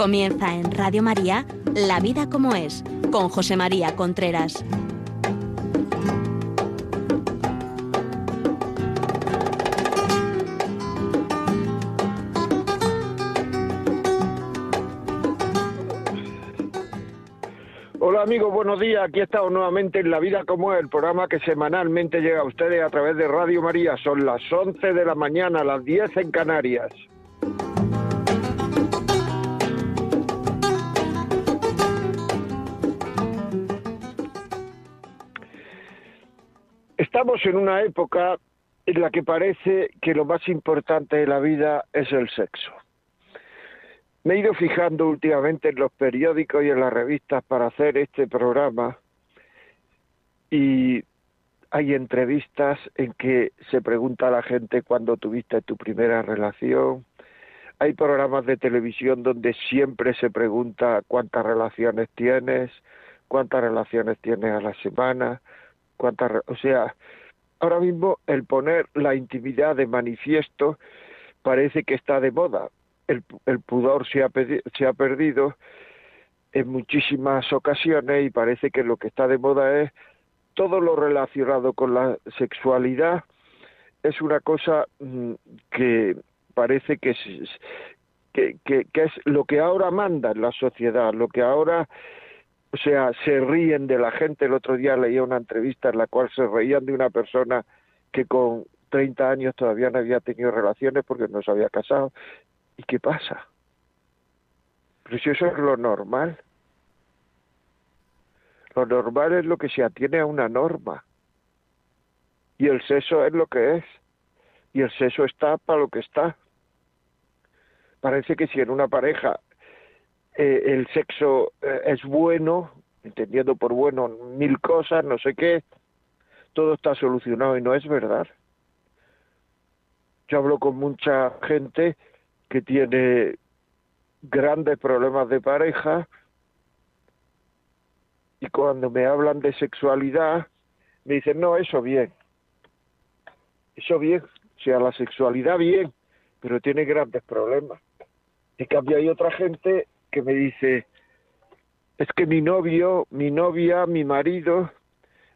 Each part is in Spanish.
Comienza en Radio María La vida como es con José María Contreras. Hola amigos, buenos días. Aquí estamos nuevamente en La Vida como es, el programa que semanalmente llega a ustedes a través de Radio María. Son las 11 de la mañana, las 10 en Canarias. Estamos en una época en la que parece que lo más importante de la vida es el sexo. Me he ido fijando últimamente en los periódicos y en las revistas para hacer este programa y hay entrevistas en que se pregunta a la gente cuándo tuviste tu primera relación. Hay programas de televisión donde siempre se pregunta cuántas relaciones tienes, cuántas relaciones tienes a la semana, o sea, ahora mismo el poner la intimidad de manifiesto parece que está de moda. El, el pudor se ha, se ha perdido en muchísimas ocasiones y parece que lo que está de moda es todo lo relacionado con la sexualidad es una cosa mm, que parece que es, que, es lo que ahora manda en la sociedad, lo que ahora o sea, se ríen de la gente. El otro día leía una entrevista en la cual se reían de una persona que con 30 años todavía no había tenido relaciones porque no se había casado. ¿Y qué pasa? Pero si eso es lo normal. Lo normal es lo que se atiene a una norma. Y el sexo es lo que es. Y el sexo está para lo que está. Parece que si en una pareja eh, el sexo eh, es bueno, entendiendo por bueno mil cosas, no sé qué, todo está solucionado y no es verdad. Yo hablo con mucha gente que tiene grandes problemas de pareja y cuando me hablan de sexualidad me dicen, no, eso bien, eso bien, o sea, la sexualidad bien, pero tiene grandes problemas. En cambio hay otra gente que me dice, es que mi novio, mi novia, mi marido,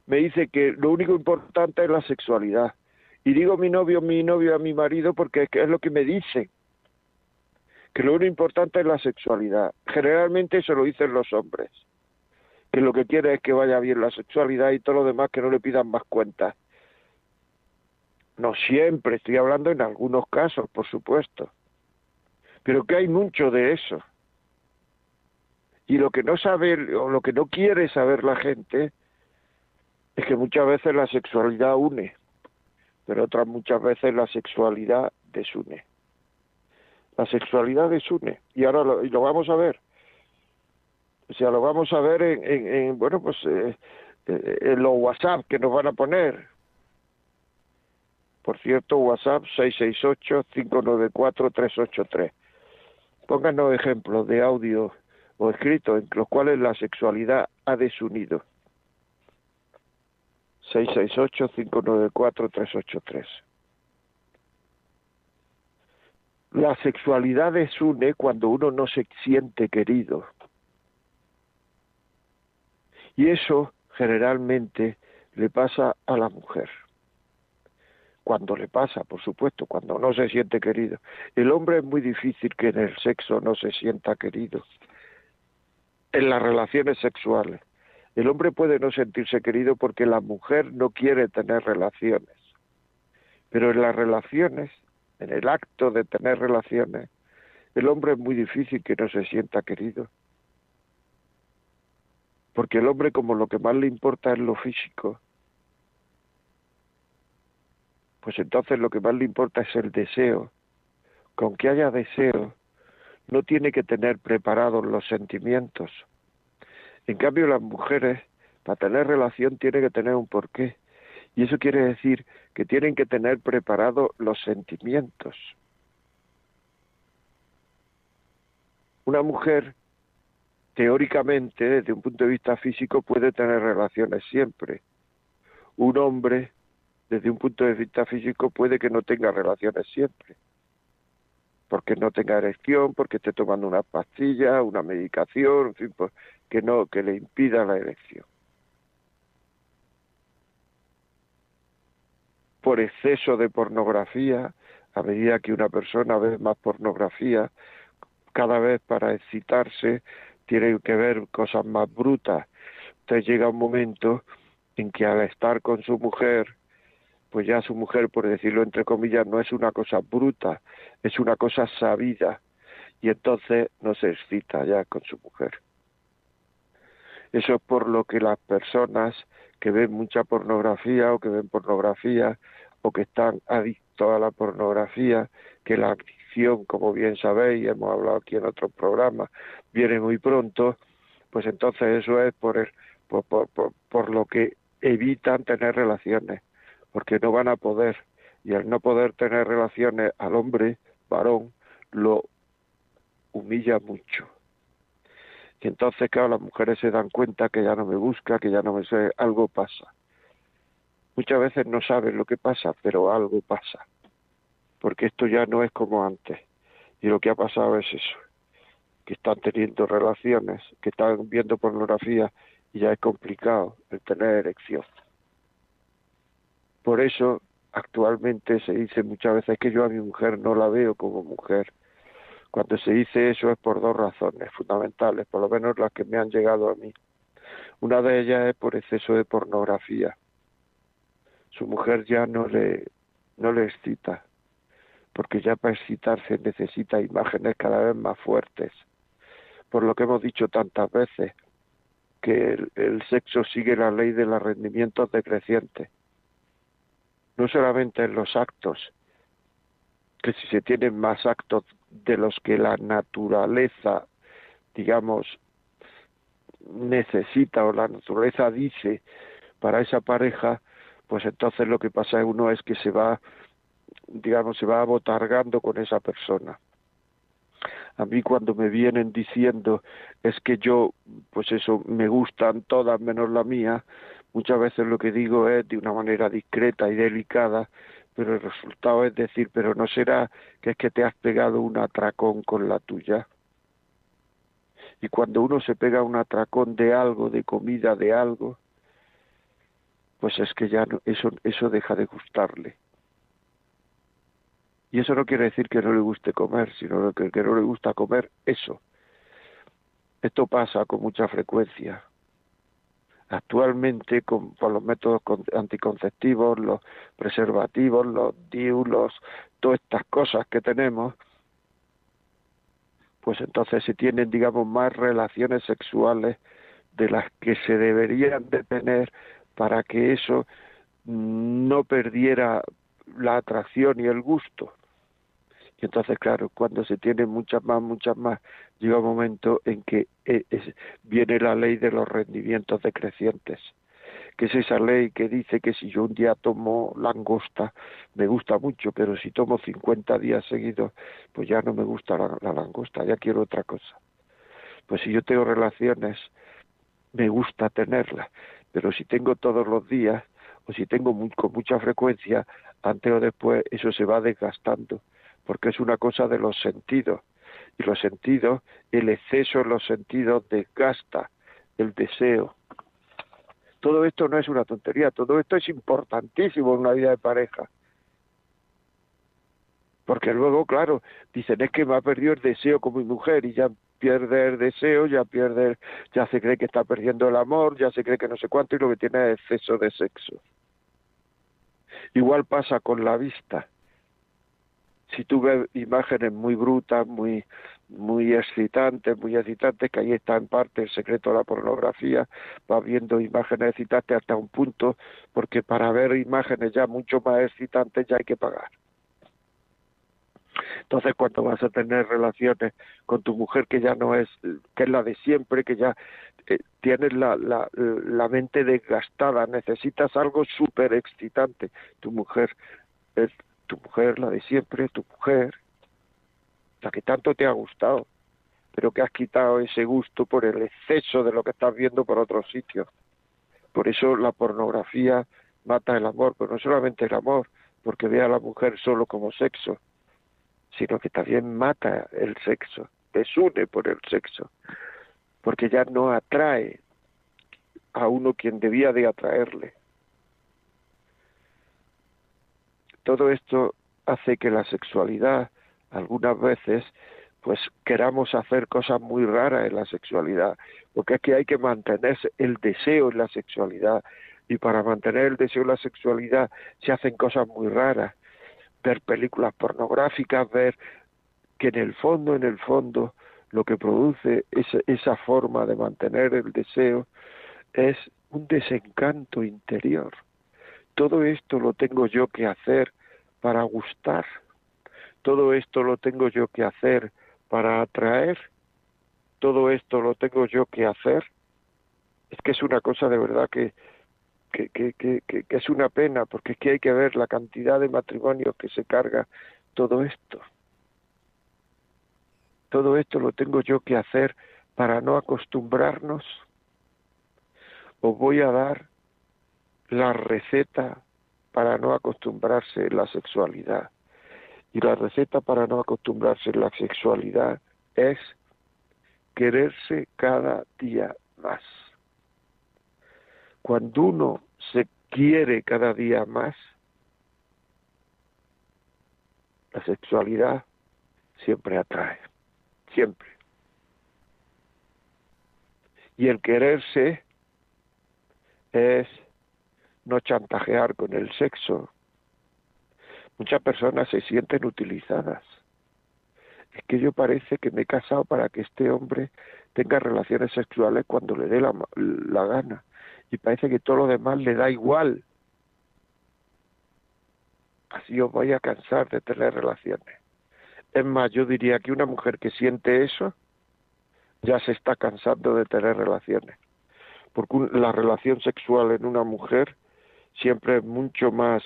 me dice que lo único importante es la sexualidad. Y digo mi novio, mi novio a mi marido porque es lo que me dicen, que lo único importante es la sexualidad. Generalmente eso lo dicen los hombres, que lo que quiere es que vaya bien la sexualidad y todo lo demás que no le pidan más cuentas. No siempre, estoy hablando en algunos casos, por supuesto, pero que hay mucho de eso. Y lo que no sabe o lo que no quiere saber la gente es que muchas veces la sexualidad une, pero otras muchas veces la sexualidad desune. La sexualidad desune. Y ahora lo, y lo vamos a ver. O sea, lo vamos a ver en, en, bueno, pues eh, eh, en los WhatsApp que nos van a poner. Por cierto, WhatsApp 668-594-383. Pónganos ejemplos de audio o escritos en los cuales la sexualidad ha desunido. 668-594-383. La sexualidad desune cuando uno no se siente querido. Y eso generalmente le pasa a la mujer. Cuando le pasa, por supuesto, cuando no se siente querido. El hombre es muy difícil que en el sexo no se sienta querido en las relaciones sexuales. El hombre puede no sentirse querido porque la mujer no quiere tener relaciones. Pero en las relaciones, en el acto de tener relaciones, el hombre es muy difícil que no se sienta querido. Porque el hombre como lo que más le importa es lo físico, pues entonces lo que más le importa es el deseo. Con que haya deseo, no tiene que tener preparados los sentimientos. En cambio, las mujeres, para tener relación, tienen que tener un porqué. Y eso quiere decir que tienen que tener preparados los sentimientos. Una mujer, teóricamente, desde un punto de vista físico, puede tener relaciones siempre. Un hombre, desde un punto de vista físico, puede que no tenga relaciones siempre. Porque no tenga erección, porque esté tomando una pastilla, una medicación, pues, que no, que le impida la erección. Por exceso de pornografía, a medida que una persona ve más pornografía, cada vez para excitarse tiene que ver cosas más brutas. Entonces llega un momento en que al estar con su mujer, pues ya su mujer, por decirlo entre comillas, no es una cosa bruta, es una cosa sabida. Y entonces no se excita ya con su mujer. Eso es por lo que las personas que ven mucha pornografía o que ven pornografía o que están adictos a la pornografía, que la adicción, como bien sabéis, hemos hablado aquí en otros programas, viene muy pronto, pues entonces eso es por, el, por, lo que evitan tener relaciones, porque no van a poder. Y al no poder tener relaciones al hombre, varón, lo humilla mucho. Y entonces, claro, las mujeres se dan cuenta que ya no me busca, que ya no me sé, algo pasa. Muchas veces no saben lo que pasa, pero algo pasa. Porque esto ya no es como antes. Y lo que ha pasado es eso, que están teniendo relaciones, que están viendo pornografía y ya es complicado el tener erección. Por eso actualmente se dice muchas veces que yo a mi mujer no la veo como mujer. Cuando se dice eso es por dos razones fundamentales, por lo menos las que me han llegado a mí. Una de ellas es por exceso de pornografía. Su mujer ya no le, no le excita, porque ya para excitarse necesita imágenes cada vez más fuertes. Por lo que hemos dicho tantas veces, que el, sexo sigue la ley de los rendimientos decrecientes. No solamente en los actos, que si se tienen más actos de los que la naturaleza, digamos, necesita o la naturaleza dice para esa pareja, pues entonces lo que pasa en uno es que se va, digamos, se va abotargando con esa persona. A mí cuando me vienen diciendo es que yo, pues eso, me gustan todas menos la mía, muchas veces lo que digo es de una manera discreta y delicada, pero el resultado es decir, pero no será que es que te has pegado un atracón con la tuya. Y cuando uno se pega un atracón de algo, de comida, de algo, pues es que ya no, eso, eso deja de gustarle. Y eso no quiere decir que no le guste comer, sino que, que no le gusta comer eso. Esto pasa con mucha frecuencia. Actualmente, con, los métodos anticonceptivos, los preservativos, los diulos, todas estas cosas que tenemos, pues entonces se tienen, digamos, más relaciones sexuales de las que se deberían de tener para que eso no perdiera la atracción y el gusto. Entonces, claro, cuando se tiene muchas más, muchas más, llega un momento en que eh, viene la ley de los rendimientos decrecientes, que es esa ley que dice que si yo un día tomo langosta, me gusta mucho, pero si tomo 50 días seguidos, pues ya no me gusta la, la langosta, ya quiero otra cosa. Pues si yo tengo relaciones, me gusta tenerlas, pero si tengo todos los días, o si tengo con mucha frecuencia, antes o después eso se va desgastando porque es una cosa de los sentidos. Y los sentidos, el exceso en los sentidos desgasta el deseo. Todo esto no es una tontería, todo esto es importantísimo en una vida de pareja. Porque luego, claro, dicen, es que me ha perdido el deseo con mi mujer y ya pierde el deseo, ya pierde, ya se cree que está perdiendo el amor, ya se cree que no sé cuánto y lo que tiene es exceso de sexo. Igual pasa con la vista si tú ves imágenes muy brutas, muy muy excitantes, muy excitantes, que ahí está en parte el secreto de la pornografía, vas viendo imágenes excitantes hasta un punto, porque para ver imágenes ya mucho más excitantes ya hay que pagar. Entonces, cuando vas a tener relaciones con tu mujer que ya no es, que es la de siempre, que ya eh, tienes la, la, la mente desgastada, necesitas algo súper excitante. Tu mujer es tu mujer, la de siempre, tu mujer, la que tanto te ha gustado, pero que has quitado ese gusto por el exceso de lo que estás viendo por otros sitios. Por eso la pornografía mata el amor, pero no solamente el amor, porque ve a la mujer solo como sexo, sino que también mata el sexo, desune por el sexo, porque ya no atrae a uno quien debía de atraerle. Todo esto hace que la sexualidad algunas veces pues queramos hacer cosas muy raras en la sexualidad, porque que hay que mantener el deseo en la sexualidad y para mantener el deseo en la sexualidad se hacen cosas muy raras, ver películas pornográficas, ver que en el fondo, en el fondo, lo que produce esa, esa forma de mantener el deseo es un desencanto interior. Todo esto lo tengo yo que hacer para gustar. Todo esto lo tengo yo que hacer para atraer. Todo esto lo tengo yo que hacer. Es que es una cosa de verdad que, que, que, que, es una pena, porque es que hay que ver la cantidad de matrimonios que se carga todo esto. Todo esto lo tengo yo que hacer para no acostumbrarnos os voy a dar la receta para no acostumbrarse a la sexualidad. Y la receta para no acostumbrarse a la sexualidad es quererse cada día más. Cuando uno se quiere cada día más, la sexualidad siempre atrae, siempre. Y el quererse es no chantajear con el sexo. Muchas personas se sienten utilizadas. Es que yo parece que me he casado para que este hombre tenga relaciones sexuales cuando le dé la, la gana. Y parece que todo lo demás le da igual. Así os voy a cansar de tener relaciones. Es más, yo diría que una mujer que siente eso ya se está cansando de tener relaciones porque la relación sexual en una mujer siempre es mucho más,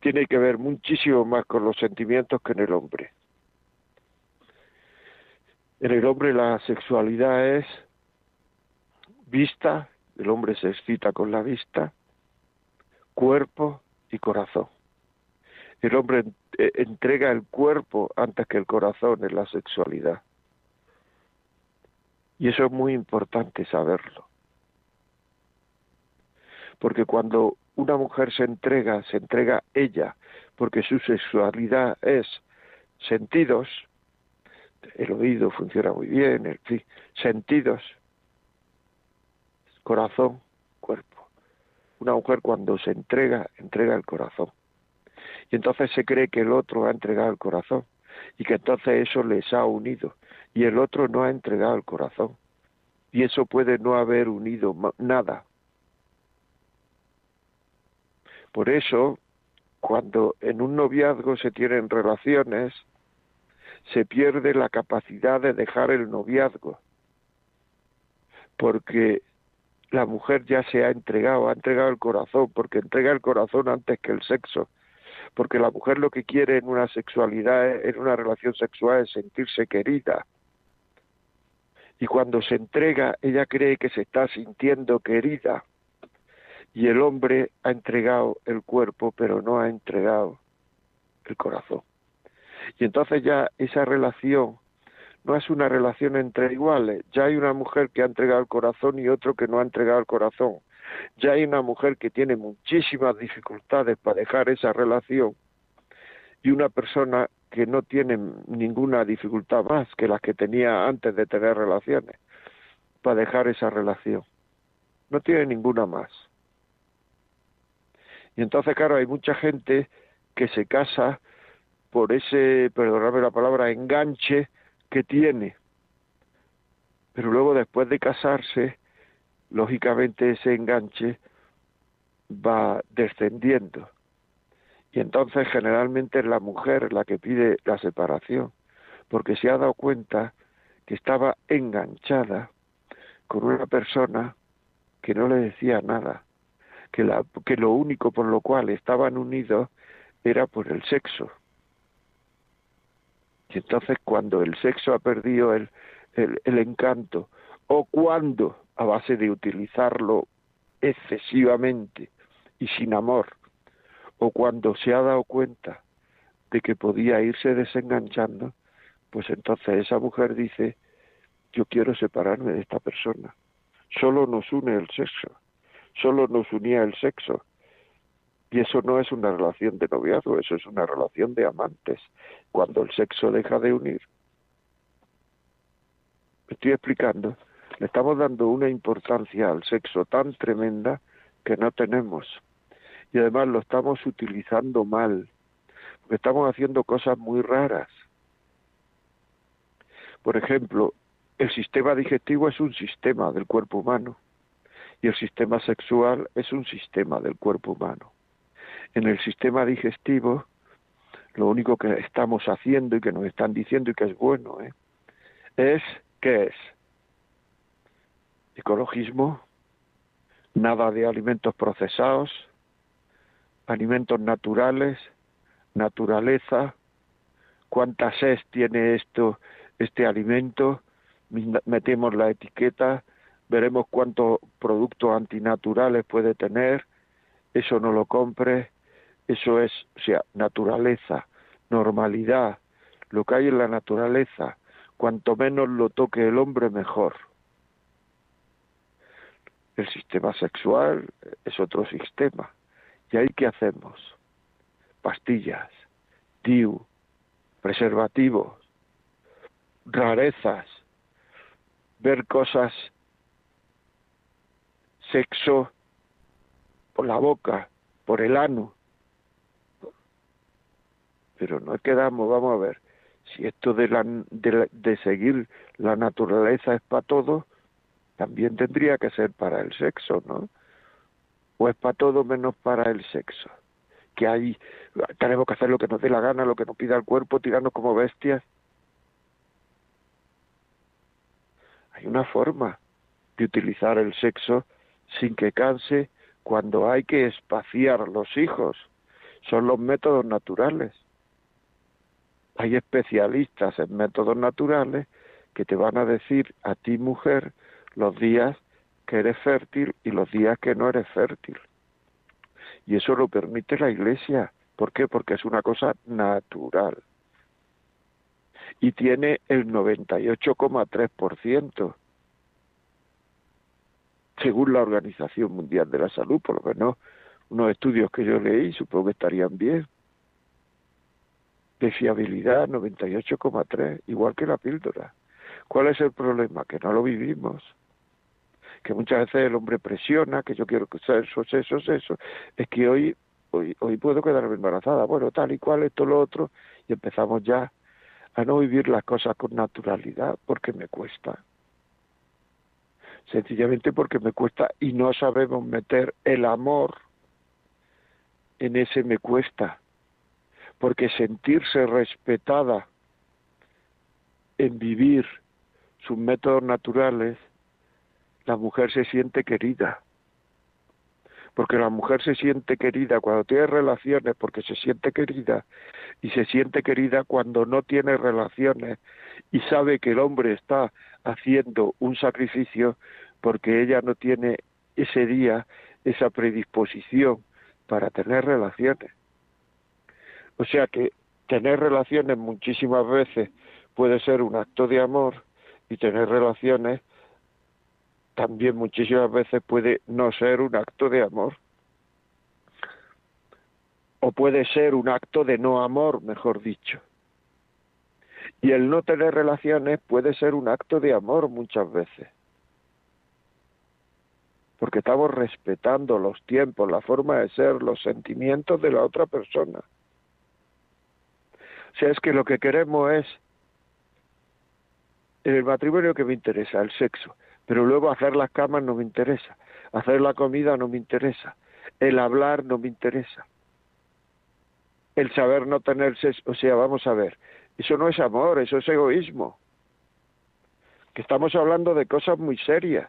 tiene que ver muchísimo más con los sentimientos que en el hombre. En el hombre la sexualidad es vista, el hombre se excita con la vista, cuerpo y corazón. El hombre eh, entrega el cuerpo antes que el corazón en la sexualidad. Y eso es muy importante saberlo. Porque cuando una mujer se entrega, se entrega ella, porque su sexualidad es sentidos, el oído funciona muy bien, sentidos, corazón, cuerpo. Una mujer cuando se entrega, entrega el corazón. Y entonces se cree que el otro ha entregado el corazón y que entonces eso les ha unido y el otro no ha entregado el corazón. Y eso puede no haber unido nada. Por eso, cuando en un noviazgo se tienen relaciones, se pierde la capacidad de dejar el noviazgo, porque la mujer ya se ha entregado, ha entregado el corazón, porque entrega el corazón antes que el sexo, porque la mujer lo que quiere en una sexualidad, en una relación sexual es sentirse querida, y cuando se entrega ella cree que se está sintiendo querida y el hombre ha entregado el cuerpo pero no ha entregado el corazón. Y entonces ya esa relación no es una relación entre iguales, ya hay una mujer que ha entregado el corazón y otro que no ha entregado el corazón. Ya hay una mujer que tiene muchísimas dificultades para dejar esa relación y una persona que no tienen ninguna dificultad más que las que tenía antes de tener relaciones para dejar esa relación. No tiene ninguna más. Y entonces, claro, hay mucha gente que se casa por ese, perdóname la palabra, enganche que tiene. Pero luego, después de casarse, lógicamente ese enganche va descendiendo y entonces generalmente es la mujer la que pide la separación, porque se ha dado cuenta que estaba enganchada con una persona que no le decía nada, que, la, que lo único por lo cual estaban unidos era por el sexo. Y entonces cuando el sexo ha perdido el, el, el encanto, o cuando, a base de utilizarlo excesivamente y sin amor, o cuando se ha dado cuenta de que podía irse desenganchando, pues entonces esa mujer dice, yo quiero separarme de esta persona. Solo nos une el sexo, solo nos unía el sexo. Y eso no es una relación de noviazgo, eso es una relación de amantes, cuando el sexo deja de unir. Estoy explicando. Le estamos dando una importancia al sexo tan tremenda que no tenemos. Y además lo estamos utilizando mal, porque estamos haciendo cosas muy raras. Por ejemplo, el sistema digestivo es un sistema del cuerpo humano y el sistema sexual es un sistema del cuerpo humano. En el sistema digestivo, lo único que estamos haciendo y que nos están diciendo y que es bueno, ¿eh? es ¿qué es? Ecologismo, nada de alimentos procesados, alimentos naturales, naturaleza, cuántas es tiene esto, este alimento, metemos la etiqueta, veremos cuántos productos antinaturales puede tener, eso no lo compre, eso es, o sea, naturaleza, normalidad, lo que hay en la naturaleza, cuanto menos lo toque el hombre mejor. El sistema sexual es otro sistema. ¿Y ahí qué hacemos? Pastillas, DIU, preservativos, rarezas, ver cosas, sexo por la boca, por el ano. Pero no quedamos, vamos a ver, si esto de, la, de, de seguir la naturaleza es para todo, también tendría que ser para el sexo, ¿no? O es para todo menos para el sexo. Que hay, tenemos que hacer lo que nos dé la gana, lo que nos pida el cuerpo, tirarnos como bestias. Hay una forma de utilizar el sexo sin que canse cuando hay que espaciar los hijos. Son los métodos naturales. Hay especialistas en métodos naturales que te van a decir a ti mujer los días que eres fértil y los días que no eres fértil. Y eso lo permite la Iglesia. ¿Por qué? Porque es una cosa natural. Y tiene el 98,3%, según la Organización Mundial de la Salud, por lo menos unos estudios que yo leí, supongo que estarían bien. De fiabilidad, 98,3, igual que la píldora. ¿Cuál es el problema? Que no lo vivimos que muchas veces el hombre presiona, que yo quiero que sea eso, eso, eso, es que hoy, hoy, hoy puedo quedarme embarazada, bueno, tal y cual, esto, lo otro, y empezamos ya a no vivir las cosas con naturalidad porque me cuesta. Sencillamente porque me cuesta y no sabemos meter el amor en ese me cuesta. Porque sentirse respetada en vivir sus métodos naturales la mujer se siente querida. Porque la mujer se siente querida cuando tiene relaciones, porque se siente querida, y se siente querida cuando no tiene relaciones y sabe que el hombre está haciendo un sacrificio porque ella no tiene ese día esa predisposición para tener relaciones. O sea que tener relaciones muchísimas veces puede ser un acto de amor y tener relaciones también muchísimas veces puede no ser un acto de amor. O puede ser un acto de no amor, mejor dicho. Y el no tener relaciones puede ser un acto de amor muchas veces. Porque estamos respetando los tiempos, la forma de ser, los sentimientos de la otra persona. O sea, es que lo que queremos es, en el matrimonio que me interesa, el sexo, pero luego hacer las camas no me interesa, hacer la comida no me interesa, el hablar no me interesa, el saber no tener o sea, vamos a ver, eso no es amor, eso es egoísmo, que estamos hablando de cosas muy serias.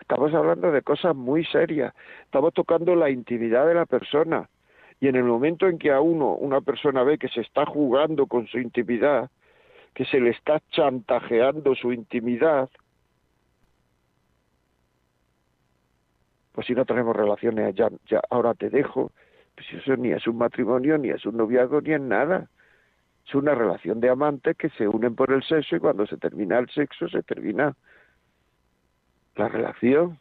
Estamos hablando de cosas muy serias. Estamos tocando la intimidad de la persona. Y en el momento en que a uno, una persona ve que se está jugando con su intimidad, que se le está chantajeando su intimidad, pues si no tenemos relaciones, ya, ya ahora te dejo, Pues eso ni es un matrimonio, ni es un noviazgo, ni es nada. Es una relación de amantes que se unen por el sexo y cuando se termina el sexo se termina la relación.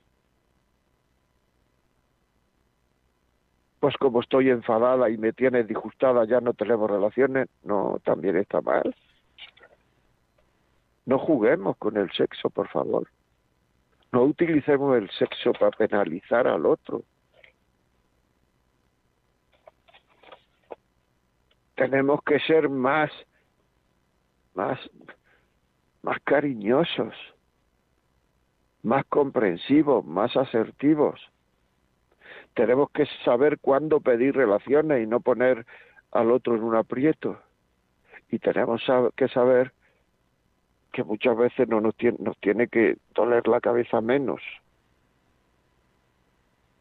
Pues como estoy enfadada y me tienes disgustada, ya no tenemos relaciones, no, también está mal. No juguemos con el sexo, por favor. No utilicemos el sexo para penalizar al otro. Tenemos que ser más, más, más cariñosos, más comprensivos, más asertivos. Tenemos que saber cuándo pedir relaciones y no poner al otro en un aprieto. Y tenemos que saber que muchas veces no nos tiene, nos tiene que doler la cabeza menos.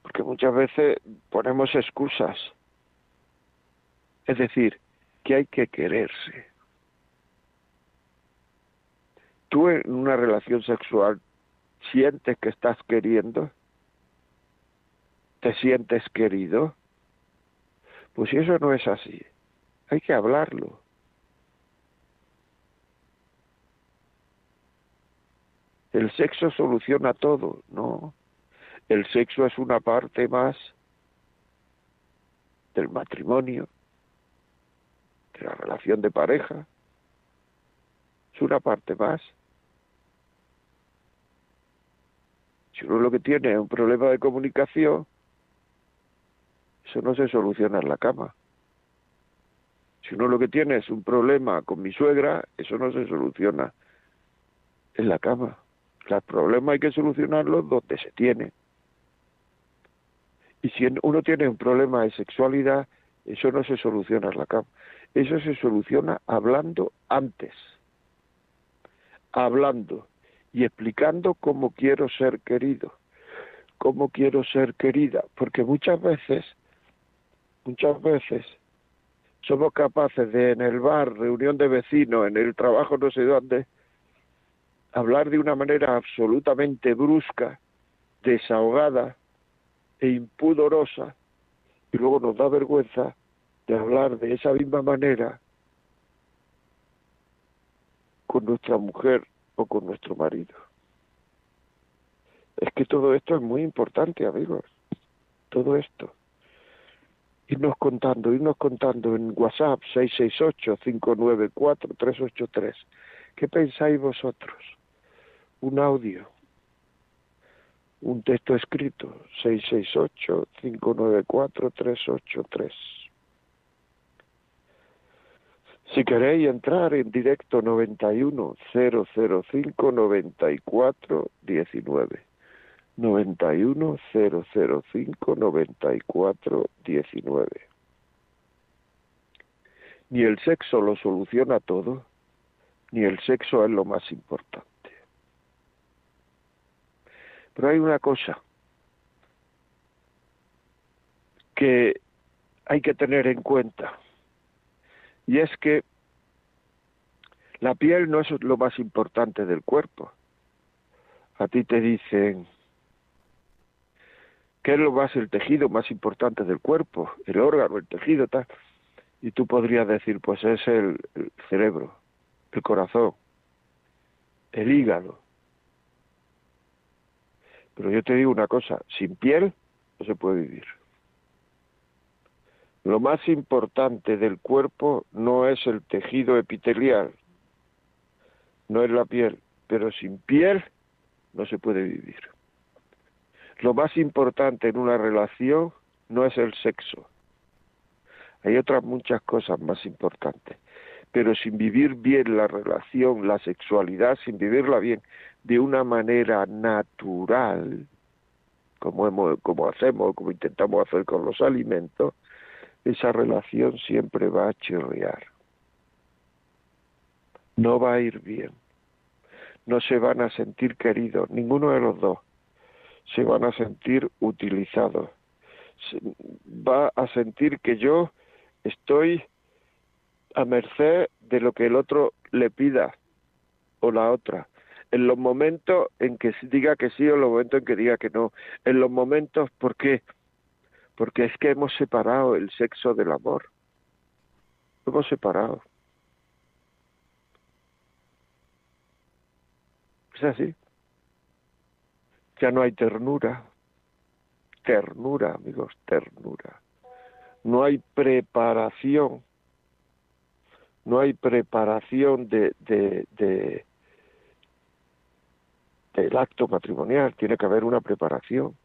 Porque muchas veces ponemos excusas. Es decir, que hay que quererse. Tú en una relación sexual sientes que estás queriendo, te sientes querido. Pues eso no es así, hay que hablarlo. El sexo soluciona todo, no. El sexo es una parte más del matrimonio, de la relación de pareja. Es una parte más. Si uno lo que tiene es un problema de comunicación, eso no se soluciona en la cama. Si uno lo que tiene es un problema con mi suegra, eso no se soluciona en la cama. Los problemas hay que solucionarlos donde se tiene. Y si uno tiene un problema de sexualidad, eso no se soluciona en la cama. Eso se soluciona hablando antes. Hablando y explicando cómo quiero ser querido, cómo quiero ser querida, porque muchas veces, muchas veces somos capaces de en el bar, reunión de vecinos, en el trabajo no sé dónde, hablar de una manera absolutamente brusca, desahogada e impudorosa, y luego nos da vergüenza de hablar de esa misma manera con nuestra mujer o con nuestro marido. Es que todo esto es muy importante, amigos. Todo esto. Irnos contando, irnos contando en WhatsApp 668-594-383. ¿Qué pensáis vosotros? un audio, un texto escrito, 668-594-383. Si queréis entrar en directo 91 005 94 19. 91 005 94 19. Ni el sexo lo soluciona todo, ni el sexo es lo más importante. Pero hay una cosa que hay que tener en cuenta y es que la piel no es lo más importante del cuerpo. A ti te dicen, ¿qué es lo más el tejido más importante del cuerpo? El órgano, el tejido, tal. Y tú podrías decir, pues es el cerebro, el corazón, el hígado, pero yo te digo una cosa, sin piel no se puede vivir. Lo más importante del cuerpo no es el tejido epitelial, no es la piel, pero sin piel no se puede vivir. Lo más importante en una relación no es el sexo. Hay otras muchas cosas más importantes. Pero sin vivir bien la relación, la sexualidad, sin vivirla bien, de una manera natural, como, hemos, como hacemos, como intentamos hacer con los alimentos, esa relación siempre va a chirriar. No va a ir bien. No se van a sentir queridos, ninguno de los dos. Se van a sentir utilizados. va a sentir que yo estoy a merced de lo que el otro le pida o la otra en los momentos en que diga que sí o en los momentos en que diga que no, en los momentos, ¿por qué? porque es que hemos separado el sexo del amor. Lo hemos separado. Es así. Ya no hay ternura. Ternura, amigos, ternura. No hay preparación. No hay preparación de, de, de del acto matrimonial. Tiene que haber una preparación.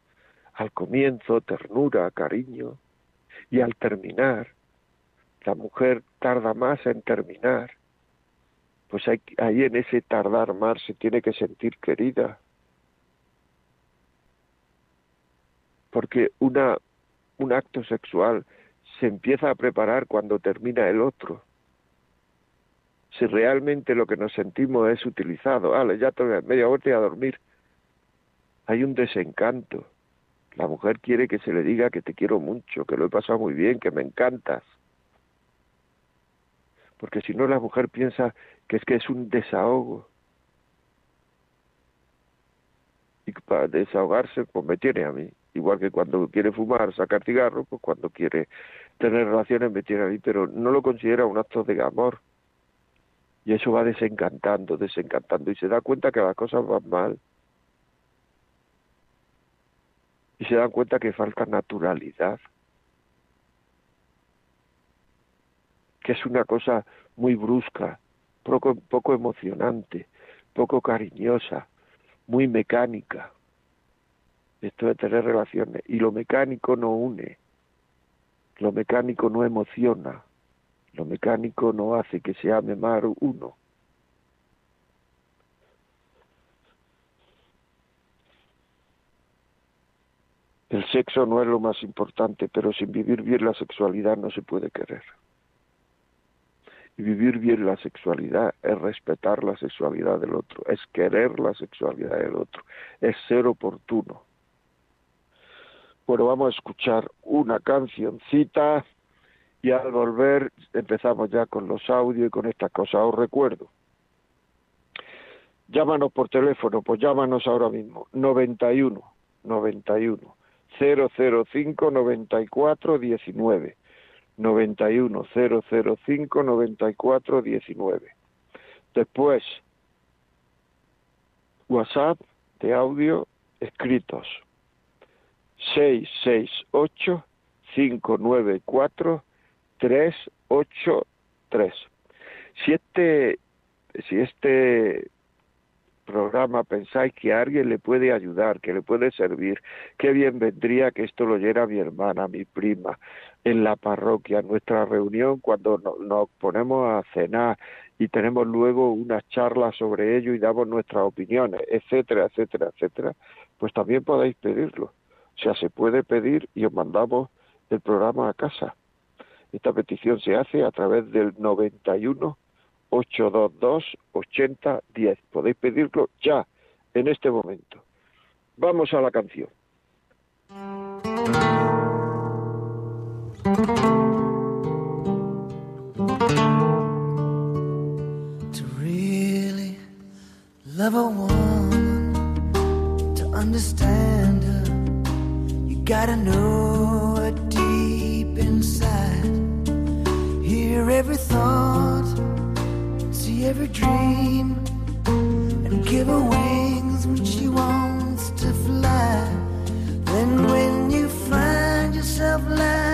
Al comienzo, ternura, cariño. Y al terminar, la mujer tarda más en terminar. Pues ahí en ese tardar más se tiene que sentir querida, porque una, un acto sexual se empieza a preparar cuando termina el otro. Si realmente lo que nos sentimos es utilizado, vale, ya te media hora a dormir, hay un desencanto. La mujer quiere que se le diga que te quiero mucho, que lo he pasado muy bien, que me encantas. Porque si no la mujer piensa que es que es un desahogo. Y para desahogarse, pues me tiene a mí. Igual que cuando quiere fumar, sacar cigarro, pues cuando quiere tener relaciones me tiene a mí, pero no lo considera un acto de amor. Y eso va desencantando, desencantando, y se da cuenta que las cosas van mal. Y se dan cuenta que falta naturalidad. Que es una cosa muy brusca, poco, poco emocionante, poco cariñosa, muy mecánica esto de tener relaciones. Y lo mecánico no une, lo mecánico no emociona, lo mecánico no hace que se ame más uno. El sexo no es lo más importante, pero sin vivir bien la sexualidad no se puede querer. Y vivir bien la sexualidad es respetar la sexualidad del otro, es querer la sexualidad del otro, es ser oportuno. Bueno, vamos a escuchar una cancioncita y al volver empezamos ya con los audios y con estas cosas. Os recuerdo, llámanos por teléfono, pues llámanos ahora mismo, 91 91 005 94 19 91 005 94 19 después WhatsApp de audio escritos 668-594-383. Si este, si este programa pensáis que a alguien le puede ayudar, que le puede servir, qué bien vendría que esto lo oyera mi hermana, mi prima, en la parroquia, en nuestra reunión, cuando nos ponemos a cenar y tenemos luego una charla sobre ello y damos nuestras opiniones, etcétera, etcétera, etcétera, pues también podéis pedirlo. O sea, se puede pedir y os mandamos el programa a casa. Esta petición se hace a través del 91 822 8010. Podéis pedirlo ya, en este momento. Vamos a la canción. To really love a woman, to understand gotta know every dream, and give her wings when she wants to fly. Then when you find yourself lying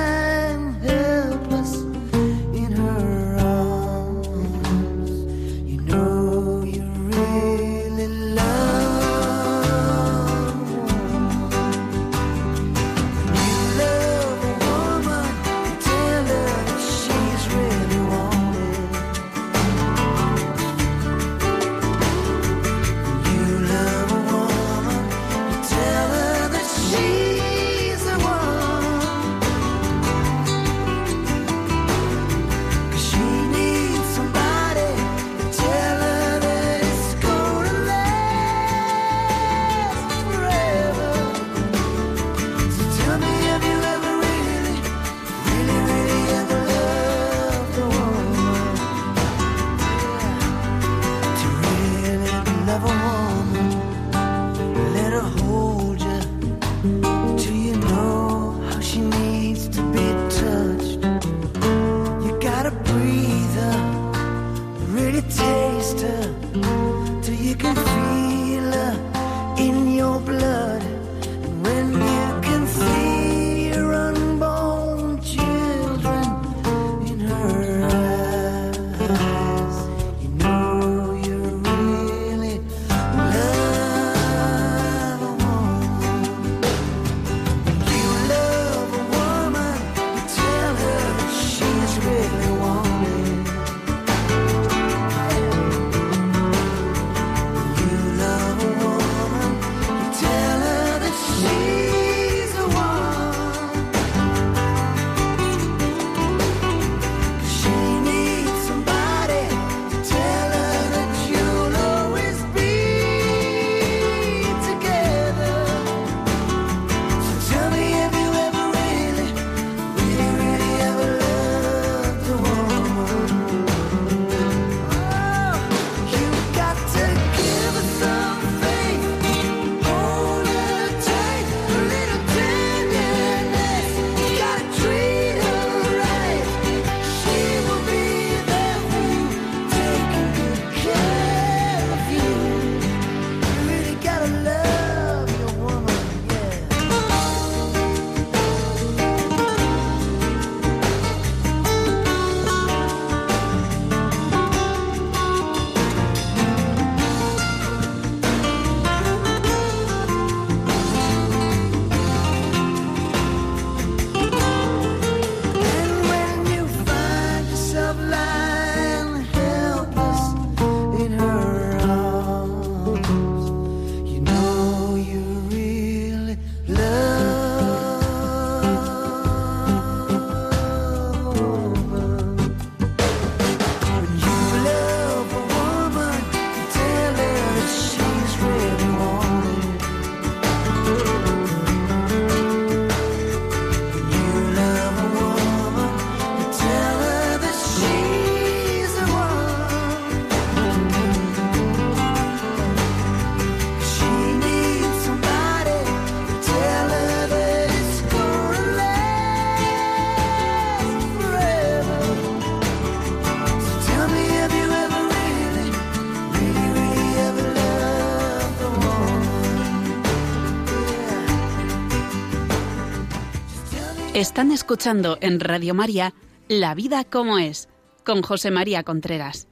Están escuchando en Radio María La vida como es, con José María Contreras.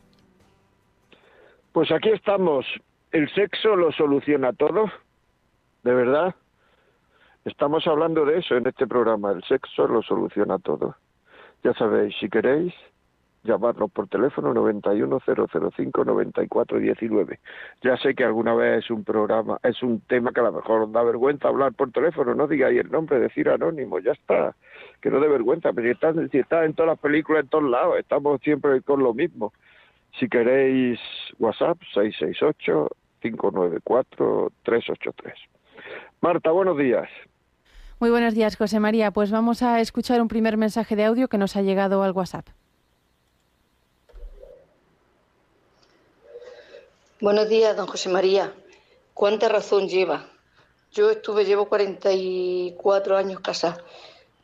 Pues aquí estamos. ¿El sexo lo soluciona todo? ¿De verdad? Estamos hablando de eso en este programa. El sexo lo soluciona todo. Ya sabéis, si queréis, llamarnos por teléfono 910059419. Ya sé que alguna vez es un programa, es un tema que a lo mejor da vergüenza hablar por teléfono, no digáis el nombre, decir anónimo, ya está, que no dé vergüenza, pero si está, si está en todas las películas, en todos lados, estamos siempre con lo mismo. Si queréis WhatsApp, 668-594-383. Marta, buenos días. Muy buenos días, José María. Pues vamos a escuchar un primer mensaje de audio que nos ha llegado al WhatsApp. Buenos días, don José María. ¿Cuánta razón lleva? Yo estuve, llevo 44 años casada,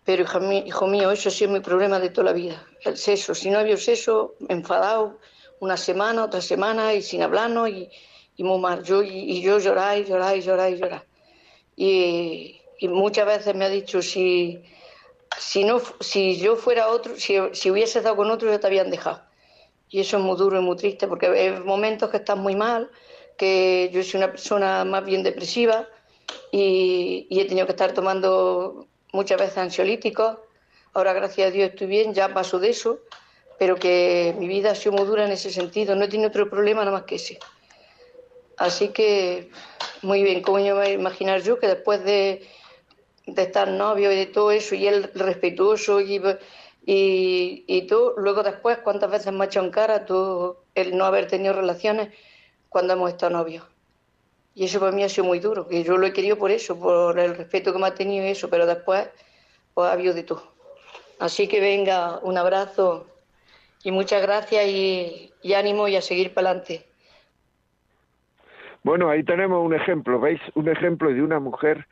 pero hijo mío, eso ha sido mi problema de toda la vida. El sexo. Si no había sexo, enfadado una semana, otra semana y sin hablarnos y, muy mal. Yo, y, yo llorar y llorar y llorar y llorar. Y, muchas veces me ha dicho, si, si, no, si yo fuera otro, si, si hubiese estado con otro, ya te habían dejado y eso es muy duro y muy triste porque hay momentos que estás muy mal, que yo soy una persona más bien depresiva y, he tenido que estar tomando muchas veces ansiolíticos. Ahora, gracias a Dios, estoy bien, ya paso de eso, pero que mi vida ha sido muy dura en ese sentido. No he tenido otro problema nada más que ese. Así que, muy bien, ¿cómo me voy a imaginar yo que después de, de estar novio y de todo eso, y él respetuoso y y, tú, luego después, ¿cuántas veces me ha hecho en cara tú el no haber tenido relaciones cuando hemos estado novios? Y eso para mí ha sido muy duro, que yo lo he querido por eso, por el respeto que me ha tenido y eso, pero después pues, ha habido de tú. Así que venga, un abrazo y muchas gracias y ánimo y a seguir para adelante. Bueno, ahí tenemos un ejemplo, ¿veis? Un ejemplo de una mujer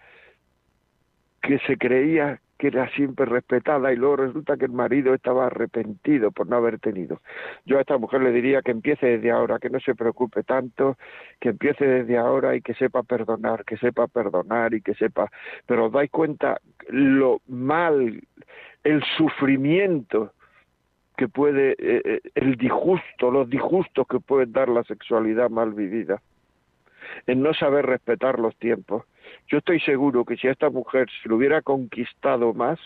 que se creía que era siempre respetada y luego resulta que el marido estaba arrepentido por no haber tenido. Yo a esta mujer le diría que empiece desde ahora, que no se preocupe tanto, que empiece desde ahora y que sepa perdonar, que sepa perdonar y que sepa, pero os dais cuenta lo mal, el sufrimiento que puede, eh, eh, el disgusto, los disgustos que puede dar la sexualidad mal vivida, en no saber respetar los tiempos yo estoy seguro que si a esta mujer se lo hubiera conquistado más,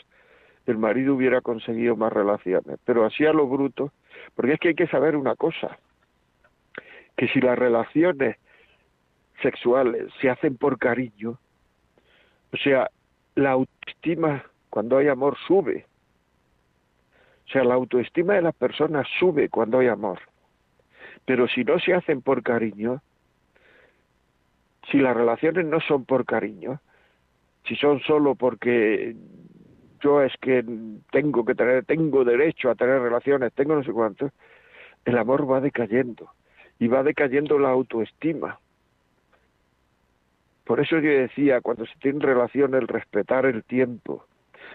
el marido hubiera conseguido más relaciones. Pero así a lo bruto, porque es que hay que saber una cosa, que si las relaciones sexuales se hacen por cariño, o sea, la autoestima cuando hay amor sube. O sea, la autoestima de las personas sube cuando hay amor. Pero si no se hacen por cariño, si las relaciones no son por cariño, si son solo porque yo es que tengo que tener, tengo derecho a tener relaciones, tengo no sé cuánto, el amor va decayendo y va decayendo la autoestima. Por eso yo decía, cuando se tienen relaciones, respetar el tiempo,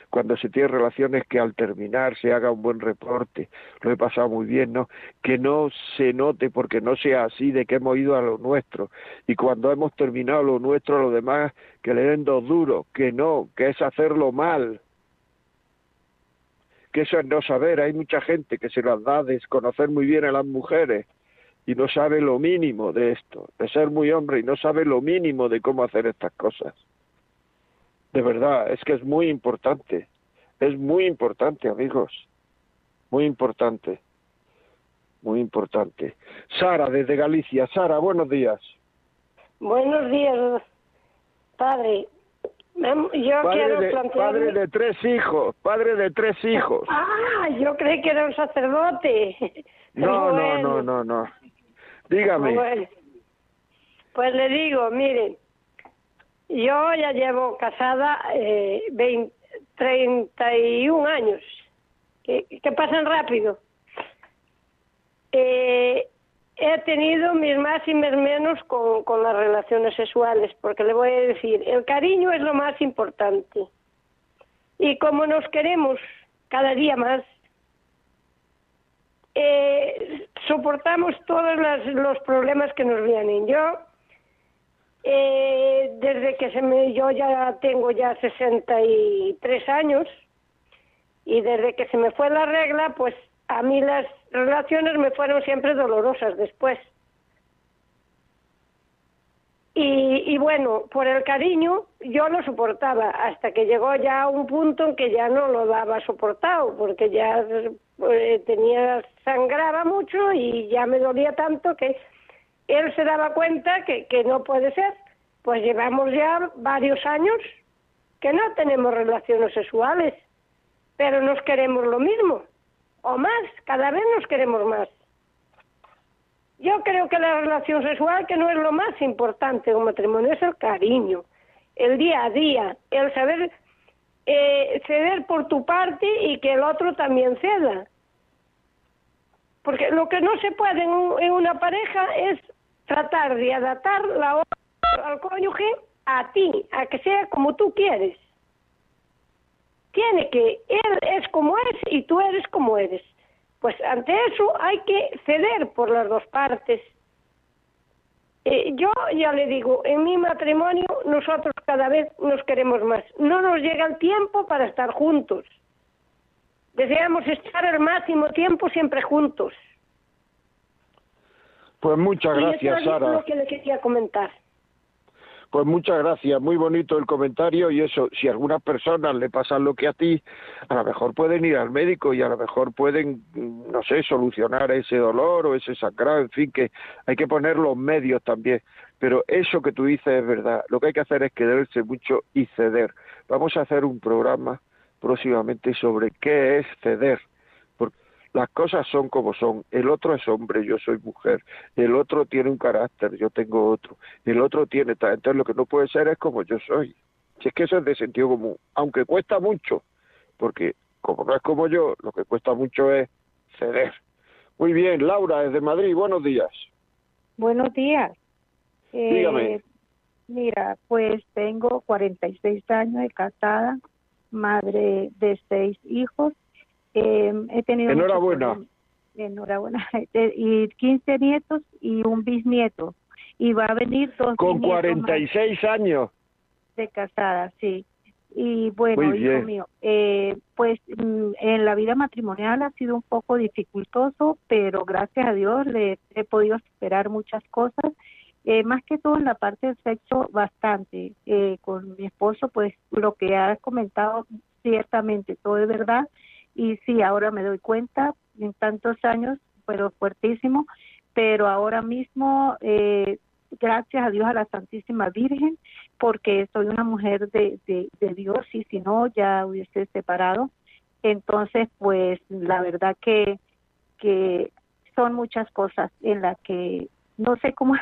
cuando se tiene relaciones que al terminar se haga un buen reporte, lo he pasado muy bien, ¿no? Que no se note porque no sea así de que hemos ido a lo nuestro y cuando hemos terminado lo nuestro a lo demás que le den dos duros, que no, que es hacerlo mal. Que eso es no saber, hay mucha gente que se las da desconocer muy bien a las mujeres y no sabe lo mínimo de esto, de ser muy hombre y no sabe lo mínimo de cómo hacer estas cosas. De verdad, es que es muy importante. Es muy importante, amigos. Muy importante. Muy importante. Sara, desde Galicia. Sara, buenos días. Buenos días, padre. Yo padre quiero de, Padre de tres hijos, padre de tres hijos. Ah, yo creí que era un sacerdote. No, no, no, no, no. Dígame. Pues le digo, miren, yo ya llevo casada eh, 20, 31 años, que, pasan rápido. Eh, he tenido mis más y mis menos con, con las relaciones sexuales, porque le voy a decir, el cariño es lo más importante. Y como nos queremos cada día más, eh, soportamos todos los problemas que nos vienen. Yo eh, desde que se me, yo ya tengo ya 63 años Y desde que se me fue la regla, pues a mí las relaciones me fueron siempre dolorosas después. Y, bueno, por el cariño yo lo soportaba hasta que llegó ya un punto en que ya no lo daba soportado, porque ya eh, tenía sangraba mucho y ya me dolía tanto que él se daba cuenta que, que no puede ser. Pues llevamos ya varios años que no tenemos relaciones sexuales, pero nos queremos lo mismo, o más, cada vez nos queremos más. Yo creo que la relación sexual, que no es lo más importante de un matrimonio, es el cariño, el día a día, el saber eh, ceder por tu parte y que el otro también ceda. Porque lo que no se puede en, una pareja es tratar de adaptar la otra al cónyuge a ti, a que sea como tú quieres. Tiene que, él es como es y tú eres como eres. Pues ante eso hay que ceder por las dos partes. Eh, yo ya le digo, en mi matrimonio nosotros cada vez nos queremos más. No nos llega el tiempo para estar juntos. Deseamos estar el máximo tiempo siempre juntos. Pues muchas gracias, y Sara. Es lo que le quería comentar. Pues muchas gracias, muy bonito el comentario y eso, si a algunas personas le pasa lo que a ti, a lo mejor pueden ir al médico y a lo mejor pueden, no sé, solucionar ese dolor o ese sangrado, en fin, que hay que poner los medios también. Pero eso que tú dices es verdad, lo que hay que hacer es quererse mucho y ceder. Vamos a hacer un programa próximamente sobre qué es ceder las cosas son como son. El otro es hombre, yo soy mujer. El otro tiene un carácter, yo tengo otro. El otro tiene tal. Entonces lo que no puede ser es como yo soy. Si es que eso es de sentido común, aunque cuesta mucho, porque como no es como yo, lo que cuesta mucho es ceder. Muy bien, Laura, desde Madrid, buenos días. Buenos días. Eh, Dígame. Mira, pues tengo 46 años de casada, madre de seis hijos eh, he tenido enhorabuena. Enhorabuena. Y 15 nietos y un bisnieto. Y va a venir dos Con 46 años. De casada, sí. Y bueno, hijo mío, eh, pues mm, en la vida matrimonial ha sido un poco dificultoso, pero gracias a Dios le he podido superar muchas cosas. Eh, más que todo en la parte del sexo, bastante. Eh, con mi esposo, pues lo que has comentado, ciertamente, todo es verdad y sí, ahora me doy cuenta, en tantos años, pero fuertísimo, pero ahora mismo, eh, gracias a Dios, a la Santísima Virgen, porque soy una mujer de, de, Dios y si no, ya hubiese separado. Entonces, pues la verdad que, que son muchas cosas en las que no sé cómo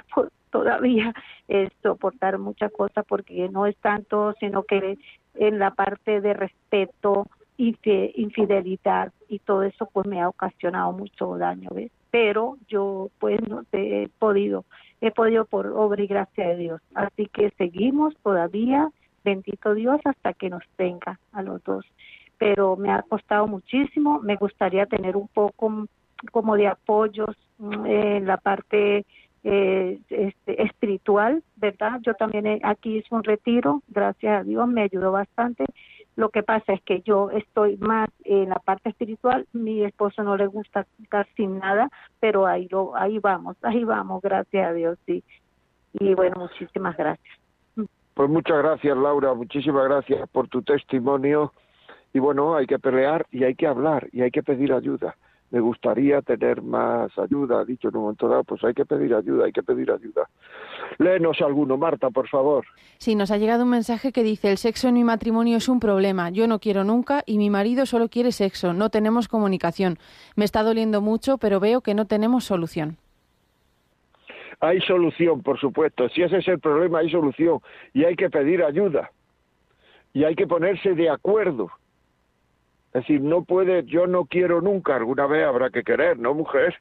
todavía es soportar muchas cosas porque no es tanto, sino que en la parte de respeto, infidelidad y todo eso pues me ha ocasionado mucho daño, ¿ves? Pero yo pues no he podido, he podido por obra y gracia de Dios. Así que seguimos todavía, bendito Dios, hasta que nos tenga a los dos. Pero me ha costado muchísimo, me gustaría tener un poco como de apoyos mm, en la parte eh, este, espiritual, ¿verdad? Yo también aquí hice un retiro, gracias a Dios, me ayudó bastante lo que pasa es que yo estoy más en la parte espiritual, mi esposo no le gusta casi nada, pero ahí lo, ahí vamos, ahí vamos, gracias a Dios, sí. Y bueno, muchísimas gracias. Pues muchas gracias, Laura, muchísimas gracias por tu testimonio. Y bueno, hay que pelear y hay que hablar y hay que pedir ayuda me gustaría tener más ayuda, ha dicho en un momento dado, pues hay que pedir ayuda, hay que pedir ayuda. Léenos alguno, Marta, por favor. Sí, nos ha llegado un mensaje que dice, el sexo en mi matrimonio es un problema, yo no quiero nunca y mi marido solo quiere sexo, no tenemos comunicación. Me está doliendo mucho, pero veo que no tenemos solución. Hay solución, por supuesto. Si ese es el problema, hay solución. Y hay que pedir ayuda. Y hay que ponerse de acuerdo es decir, no puede, yo no quiero nunca, alguna vez habrá que querer, ¿no, mujer?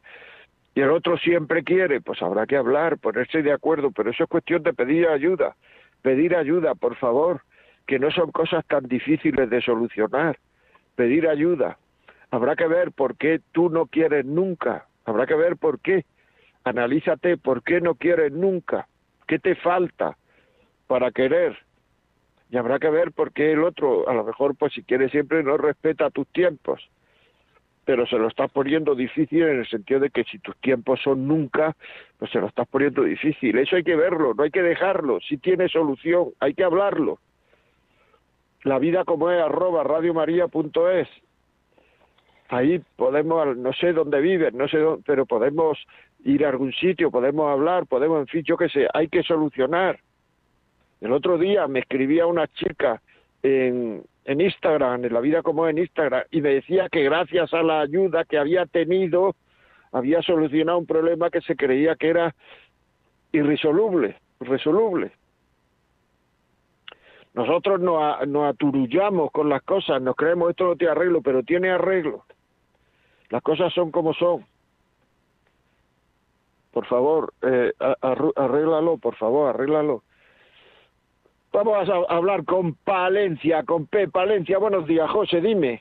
Y el otro siempre quiere, pues habrá que hablar, ponerse de acuerdo, pero eso es cuestión de pedir ayuda, pedir ayuda, por favor, que no son cosas tan difíciles de solucionar, pedir ayuda. Habrá que ver por qué tú no quieres nunca, habrá que ver por qué. Analízate por qué no quieres nunca, qué te falta para querer. Y habrá que ver por qué el otro, a lo mejor, pues si quiere siempre, no respeta tus tiempos. Pero se lo estás poniendo difícil en el sentido de que si tus tiempos son nunca, pues se lo estás poniendo difícil. Eso hay que verlo, no hay que dejarlo. Si tiene solución, hay que hablarlo. La vida como es, arroba radiomaria.es. Ahí podemos, no sé dónde viven, no sé dónde, pero podemos ir a algún sitio, podemos hablar, podemos, en fin, yo qué sé, hay que solucionar. El otro día me escribía una chica en, en Instagram, en la vida como en Instagram, y me decía que gracias a la ayuda que había tenido, había solucionado un problema que se creía que era irresoluble, irresoluble. Nosotros nos, nos aturullamos con las cosas, nos creemos esto no tiene arreglo, pero tiene arreglo. Las cosas son como son por favor, eh, arréglalo, por favor, arréglalo. Vamos a hablar con Palencia, con P. Palencia, buenos días, José, dime.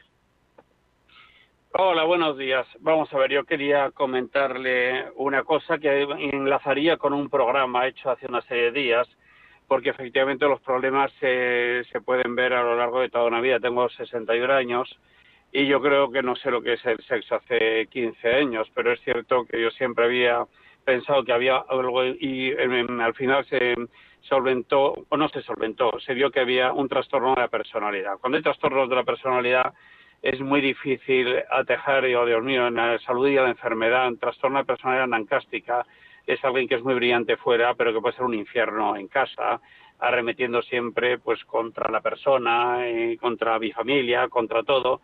Hola, buenos días. Vamos a ver, yo quería comentarle una cosa que enlazaría con un programa hecho hace una serie de días, porque efectivamente los problemas se, se pueden ver a lo largo de toda una vida. Tengo 61 años y yo creo que no sé lo que es el sexo hace 15 años, pero es cierto que yo siempre había pensado que había algo y al final se solventó, o no se solventó, se vio que había un trastorno de la personalidad. Cuando hay trastornos de la personalidad es muy difícil atejar, y, oh Dios mío, en la salud y la enfermedad, un trastorno de personalidad nancástica es alguien que es muy brillante fuera, pero que puede ser un infierno en casa, arremetiendo siempre pues contra la persona, eh, contra mi familia, contra todo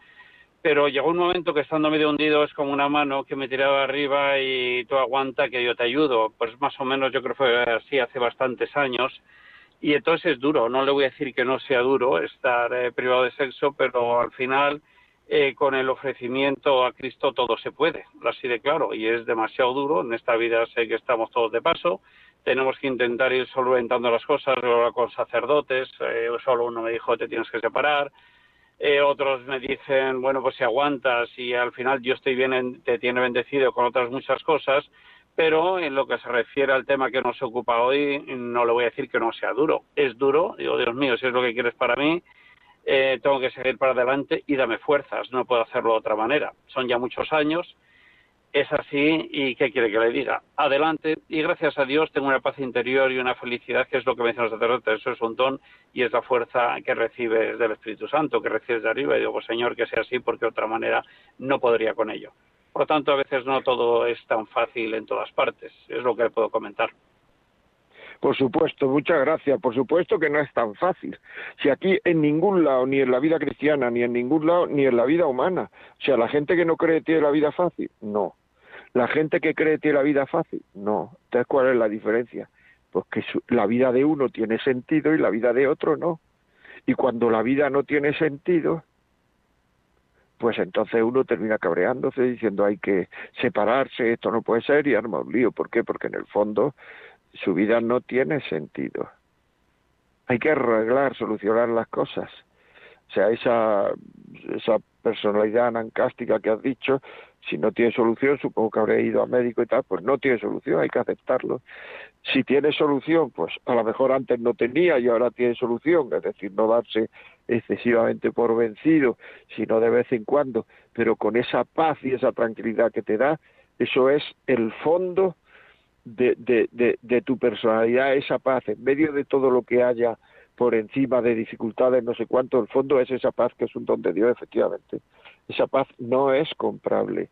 pero llegó un momento que estando medio hundido es como una mano que me tiraba arriba y tú aguanta que yo te ayudo. Pues más o menos yo creo que fue así hace bastantes años. Y entonces es duro, no le voy a decir que no sea duro estar eh, privado de sexo, pero al final eh, con el ofrecimiento a Cristo todo se puede, así de claro, y es demasiado duro. En esta vida sé que estamos todos de paso, tenemos que intentar ir solventando las cosas, con sacerdotes, eh, solo uno me dijo te tienes que separar, eh, otros me dicen, bueno, pues si aguantas y al final Dios te, viene, te tiene bendecido con otras muchas cosas, pero en lo que se refiere al tema que nos ocupa hoy, no le voy a decir que no sea duro. Es duro, digo, Dios mío, si es lo que quieres para mí, eh, tengo que seguir para adelante y dame fuerzas, no puedo hacerlo de otra manera. Son ya muchos años es así y qué quiere que le diga. Adelante y gracias a Dios tengo una paz interior y una felicidad que es lo que me dicen los sacerdotes. Eso es un don y es la fuerza que recibes del Espíritu Santo, que recibes de arriba. Y digo, pues, Señor, que sea así porque de otra manera no podría con ello. Por lo tanto, a veces no todo es tan fácil en todas partes. Es lo que le puedo comentar. Por supuesto, muchas gracias. Por supuesto que no es tan fácil. Si aquí en ningún lado, ni en la vida cristiana, ni en ningún lado, ni en la vida humana. O sea, la gente que no cree tiene la vida fácil. No. La gente que cree tiene la vida fácil, no. Entonces, ¿cuál es la diferencia? Pues que la vida de uno tiene sentido y la vida de otro no. Y cuando la vida no tiene sentido, pues entonces uno termina cabreándose diciendo hay que separarse, esto no puede ser y arma un lío. ¿Por qué? Porque en el fondo su vida no tiene sentido. Hay que arreglar, solucionar las cosas. O sea, esa, esa personalidad anancástica que has dicho, si no tiene solución, supongo que habré ido a médico y tal, pues no tiene solución, hay que aceptarlo. Si tiene solución, pues a lo mejor antes no tenía y ahora tiene solución, es decir, no darse excesivamente por vencido, sino de vez en cuando, pero con esa paz y esa tranquilidad que te da, eso es el fondo de, de, de, de tu personalidad, esa paz, en medio de todo lo que haya por encima de dificultades, no sé cuánto, el fondo es esa paz que es un don de Dios, efectivamente. Esa paz no es comprable.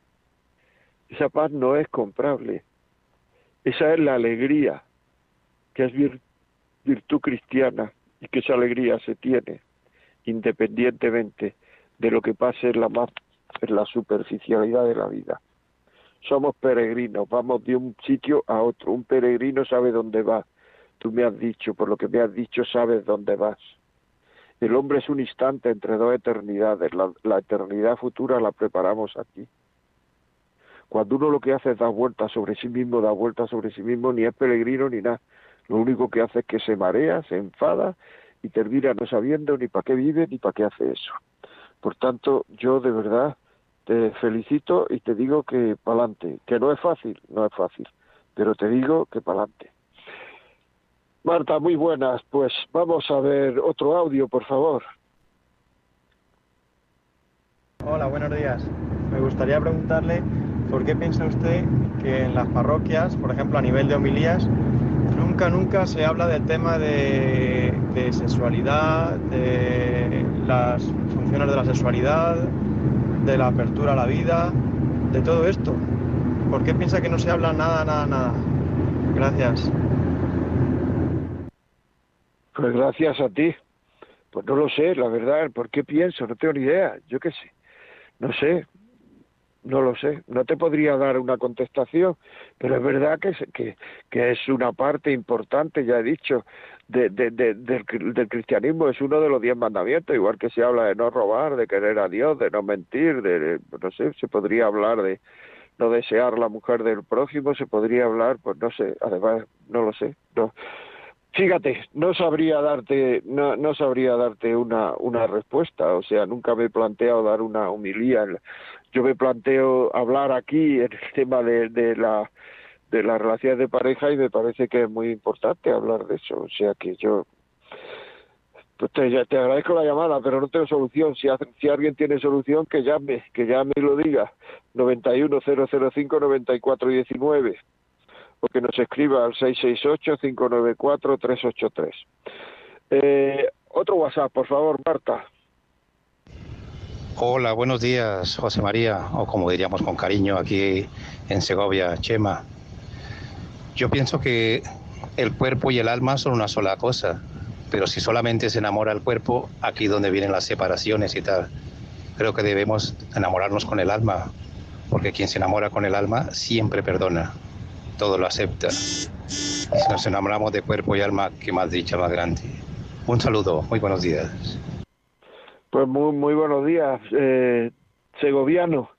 Esa paz no es comprable. Esa es la alegría, que es virtud cristiana y que esa alegría se tiene independientemente de lo que pase en la, más, en la superficialidad de la vida. Somos peregrinos, vamos de un sitio a otro. Un peregrino sabe dónde va. Tú me has dicho, por lo que me has dicho, sabes dónde vas. El hombre es un instante entre dos eternidades. La, eternidad futura la preparamos aquí. Cuando uno lo que hace es dar vueltas sobre sí mismo, da vueltas sobre sí mismo, ni es peregrino ni nada. Lo único que hace es que se marea, se enfada y termina no sabiendo ni para qué vive ni para qué hace eso. Por tanto, yo de verdad te felicito y te digo que pa'lante, que no es fácil, no es fácil, pero te digo que pa'lante. Marta, muy buenas. Pues vamos a ver otro audio, por favor. Hola, buenos días. Me gustaría preguntarle por qué piensa usted que en las parroquias, por ejemplo, a nivel de homilías, nunca, nunca se habla del tema de, de sexualidad, de las funciones de la sexualidad, de la apertura a la vida, de todo esto. ¿Por qué piensa que no se habla nada, nada, nada? Gracias. Pues gracias a ti. Pues no lo sé, la verdad, ¿por qué pienso? No tengo ni idea, yo qué sé. No sé, no lo sé, no te podría dar una contestación, pero es verdad que, que, que es una parte importante, ya he dicho, de, de, del, del, cristianismo, es uno de los diez mandamientos, igual que se habla de no robar, de querer a Dios, de no mentir, de, no sé, se podría hablar de no desear la mujer del prójimo, se podría hablar, pues no sé, además, no lo sé, no, Fíjate, no sabría darte, no, no sabría darte una, una respuesta, o sea, nunca me he planteado dar una humilía. Yo me planteo hablar aquí en el tema de, de la de las relaciones de pareja y me parece que es muy importante hablar de eso, o sea que yo pues te, te agradezco la llamada, pero no tengo solución. Si, si alguien tiene solución, que llame, que llame y lo diga. 910059419 o que nos escriba al 668-594-383. Eh, otro WhatsApp, por favor, Marta. Hola, buenos días, José María, o como diríamos con cariño aquí en Segovia, Chema. Yo pienso que el cuerpo y el alma son una sola cosa, pero si solamente se enamora el cuerpo, aquí donde vienen las separaciones y tal. Creo que debemos enamorarnos con el alma, porque quien se enamora con el alma siempre perdona todo lo acepta. si nos enamoramos de cuerpo y alma, qué más dicha más grande. Un saludo, muy buenos días. Pues muy, muy buenos días, eh, segoviano.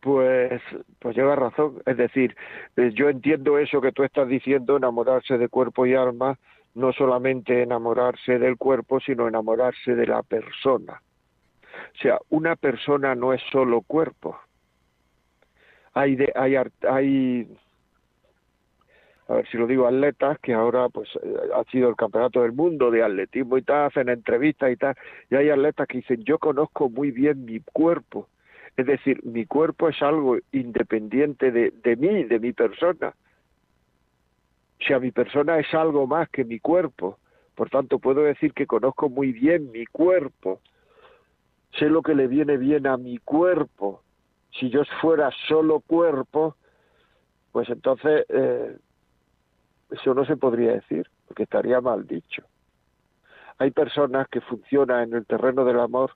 Pues, pues lleva razón. Es decir, eh, yo entiendo eso que tú estás diciendo, enamorarse de cuerpo y alma, no solamente enamorarse del cuerpo, sino enamorarse de la persona. O sea, una persona no es solo cuerpo. Hay, de, hay, hay a ver si lo digo, atletas que ahora pues eh, ha sido el campeonato del mundo de atletismo y tal, hacen entrevistas y tal, y hay atletas que dicen, yo conozco muy bien mi cuerpo, es decir, mi cuerpo es algo independiente de, de mí, de mi persona. O sea, mi persona es algo más que mi cuerpo. Por tanto, puedo decir que conozco muy bien mi cuerpo. Sé lo que le viene bien a mi cuerpo. Si yo fuera solo cuerpo, pues entonces eh, eso no se podría decir, porque estaría mal dicho. Hay personas que funcionan en el terreno del amor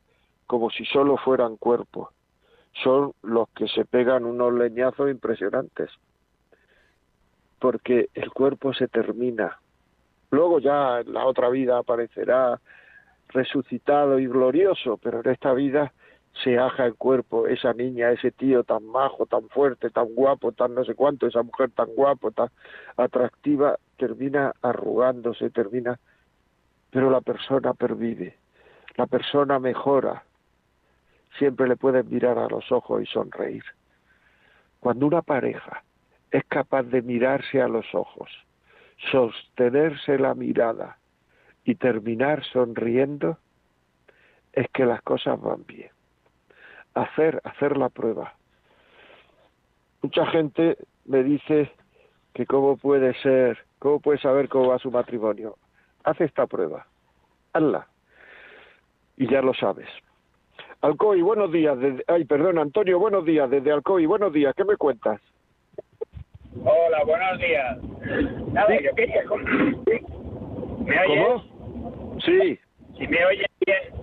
como si solo fueran cuerpos. Son los que se pegan unos leñazos impresionantes. Porque el cuerpo se termina. Luego ya en la otra vida aparecerá resucitado y glorioso, pero en esta vida se aja el cuerpo, esa niña, ese tío tan majo, tan fuerte, tan guapo, tan no sé cuánto, esa mujer tan guapo, tan atractiva, termina arrugándose, termina, pero la persona pervive, la persona mejora, siempre le puedes mirar a los ojos y sonreír. Cuando una pareja es capaz de mirarse a los ojos, sostenerse la mirada y terminar sonriendo, es que las cosas van bien hacer, hacer la prueba. Mucha gente me dice que cómo puede ser, cómo puede saber cómo va su matrimonio. Haz esta prueba, hazla y ya lo sabes. Alcoy, buenos días. ay, perdón, Antonio, buenos días. Desde Alcoy, buenos días. ¿Qué me cuentas? Hola, buenos días. Nada, yo quería... ¿Me oyes? ¿Cómo? Sí. Si me oyes bien,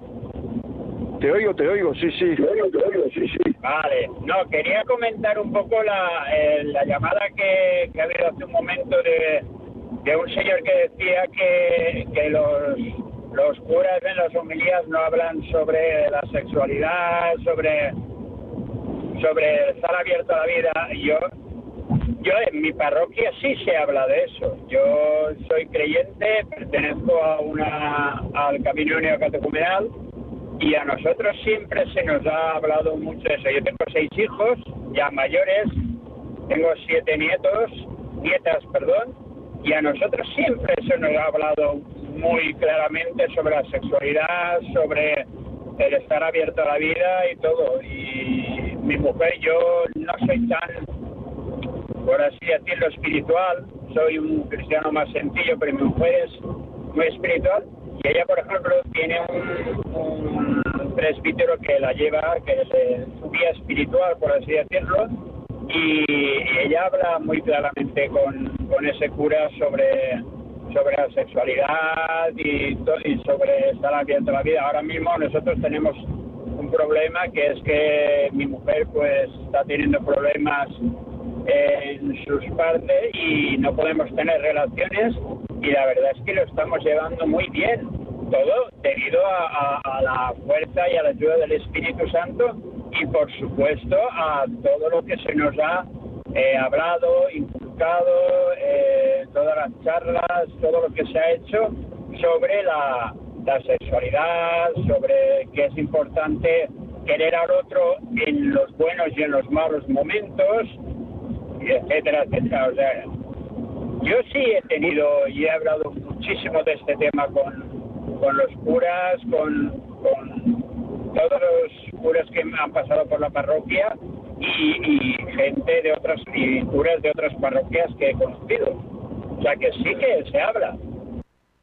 te oigo, te oigo, sí, sí. Te oigo, te oigo, sí, sí. Vale, no, quería comentar un poco la, eh, la llamada que, que ha habido hace un momento de, de un señor que decía que, que los, los curas en las homilías no hablan sobre la sexualidad, sobre, sobre estar abierto a la vida. Yo, yo en mi parroquia sí se habla de eso. Yo soy creyente, pertenezco a una, al Camino Neocatecumenal y a nosotros siempre se nos ha hablado mucho de eso. Yo tengo seis hijos, ya mayores, tengo siete nietos, nietas, perdón, Y a nosotros siempre se nos ha hablado muy claramente sobre la sexualidad, sobre el estar abierto a la vida y todo. Y mi mujer, yo no soy tan, por así decirlo, espiritual, soy un cristiano más sencillo, pero mi mujer es muy espiritual. Y ella, por ejemplo, tiene un, presbítero que la lleva, que es su guía espiritual, por así decirlo, y ella habla muy claramente con, con ese cura sobre sobre la sexualidad y, y sobre estar abierto a la vida. Ahora mismo nosotros tenemos un problema que es que mi mujer pues está teniendo problemas en sus partes y no podemos tener relaciones y la verdad es que lo estamos llevando muy bien todo debido a, la fuerza y a la ayuda del Espíritu Santo y por supuesto a todo lo que se nos ha eh, hablado, eh, todas las charlas, todo lo que se ha hecho sobre la, sexualidad, sobre que es importante querer al otro en los buenos y en los malos momentos, etcétera, etcétera. O sea, yo sí he tenido y he hablado muchísimo de este tema con, con los curas, con, con todos los curas que han pasado por la parroquia y, gente de otras y curas de otras parroquias que he conocido. O sea que sí que se habla.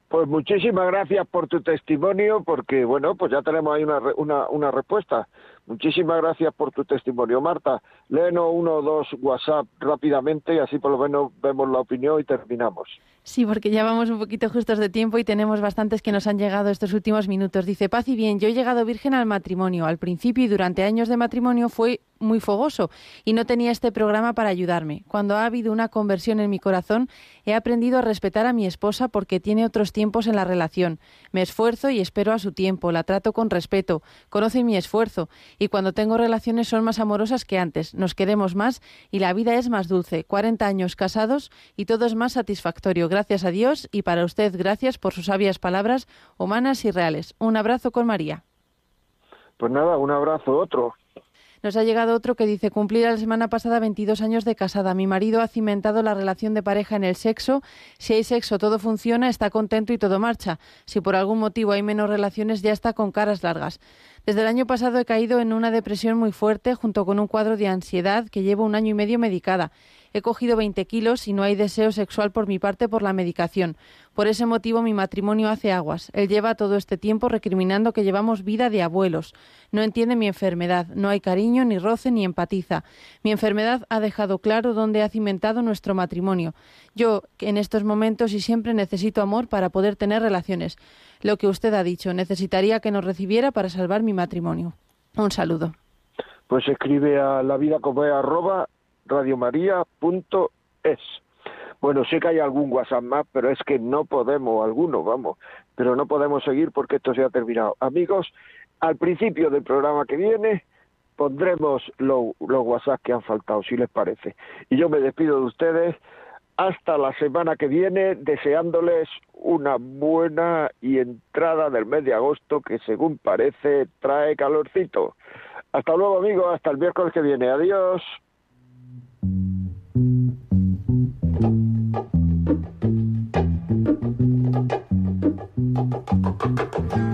Pues muchísimas gracias por tu testimonio, porque bueno, pues ya tenemos ahí una, una, una respuesta. Muchísimas gracias por tu testimonio, Marta. Léenos uno o dos WhatsApp rápidamente y así por lo menos vemos la opinión y terminamos. Sí, porque ya vamos un poquito justos de tiempo y tenemos bastantes que nos han llegado estos últimos minutos. Dice, paz y bien, yo he llegado virgen al matrimonio. Al principio y durante años de matrimonio fue muy fogoso y no tenía este programa para ayudarme. Cuando ha habido una conversión en mi corazón, he aprendido a respetar a mi esposa porque tiene otros tiempos en la relación. Me esfuerzo y espero a su tiempo, la trato con respeto, conoce mi esfuerzo y cuando tengo relaciones son más amorosas que antes, nos queremos más y la vida es más dulce. 40 años casados y todo es más satisfactorio. Gracias a Dios y para usted gracias por sus sabias palabras humanas y reales. Un abrazo con María. Pues nada, un abrazo otro. Nos ha llegado otro que dice, cumplir la semana pasada 22 años de casada. Mi marido ha cimentado la relación de pareja en el sexo. Si hay sexo, todo funciona, está contento y todo marcha. Si por algún motivo hay menos relaciones, ya está con caras largas. Desde el año pasado he caído en una depresión muy fuerte junto con un cuadro de ansiedad que llevo un año y medio medicada. He cogido 20 kilos y no hay deseo sexual por mi parte por la medicación. Por ese motivo mi matrimonio hace aguas. Él lleva todo este tiempo recriminando que llevamos vida de abuelos. No entiende mi enfermedad. No hay cariño, ni roce, ni empatiza. Mi enfermedad ha dejado claro dónde ha cimentado nuestro matrimonio. Yo, en estos momentos y siempre necesito amor para poder tener relaciones. Lo que usted ha dicho, necesitaría que nos recibiera para salvar mi matrimonio. Un saludo. Pues escribe a la radiomaria.es. Bueno, sé que hay algún WhatsApp más, pero es que no podemos, algunos, vamos, pero no podemos seguir porque esto se ha terminado. Amigos, al principio del programa que viene pondremos los, los WhatsApp que han faltado, si les parece. Y yo me despido de ustedes hasta la semana que viene, deseándoles una buena y entrada del mes de agosto que según parece trae calorcito. Hasta luego amigos, hasta el miércoles que viene. Adiós. thank you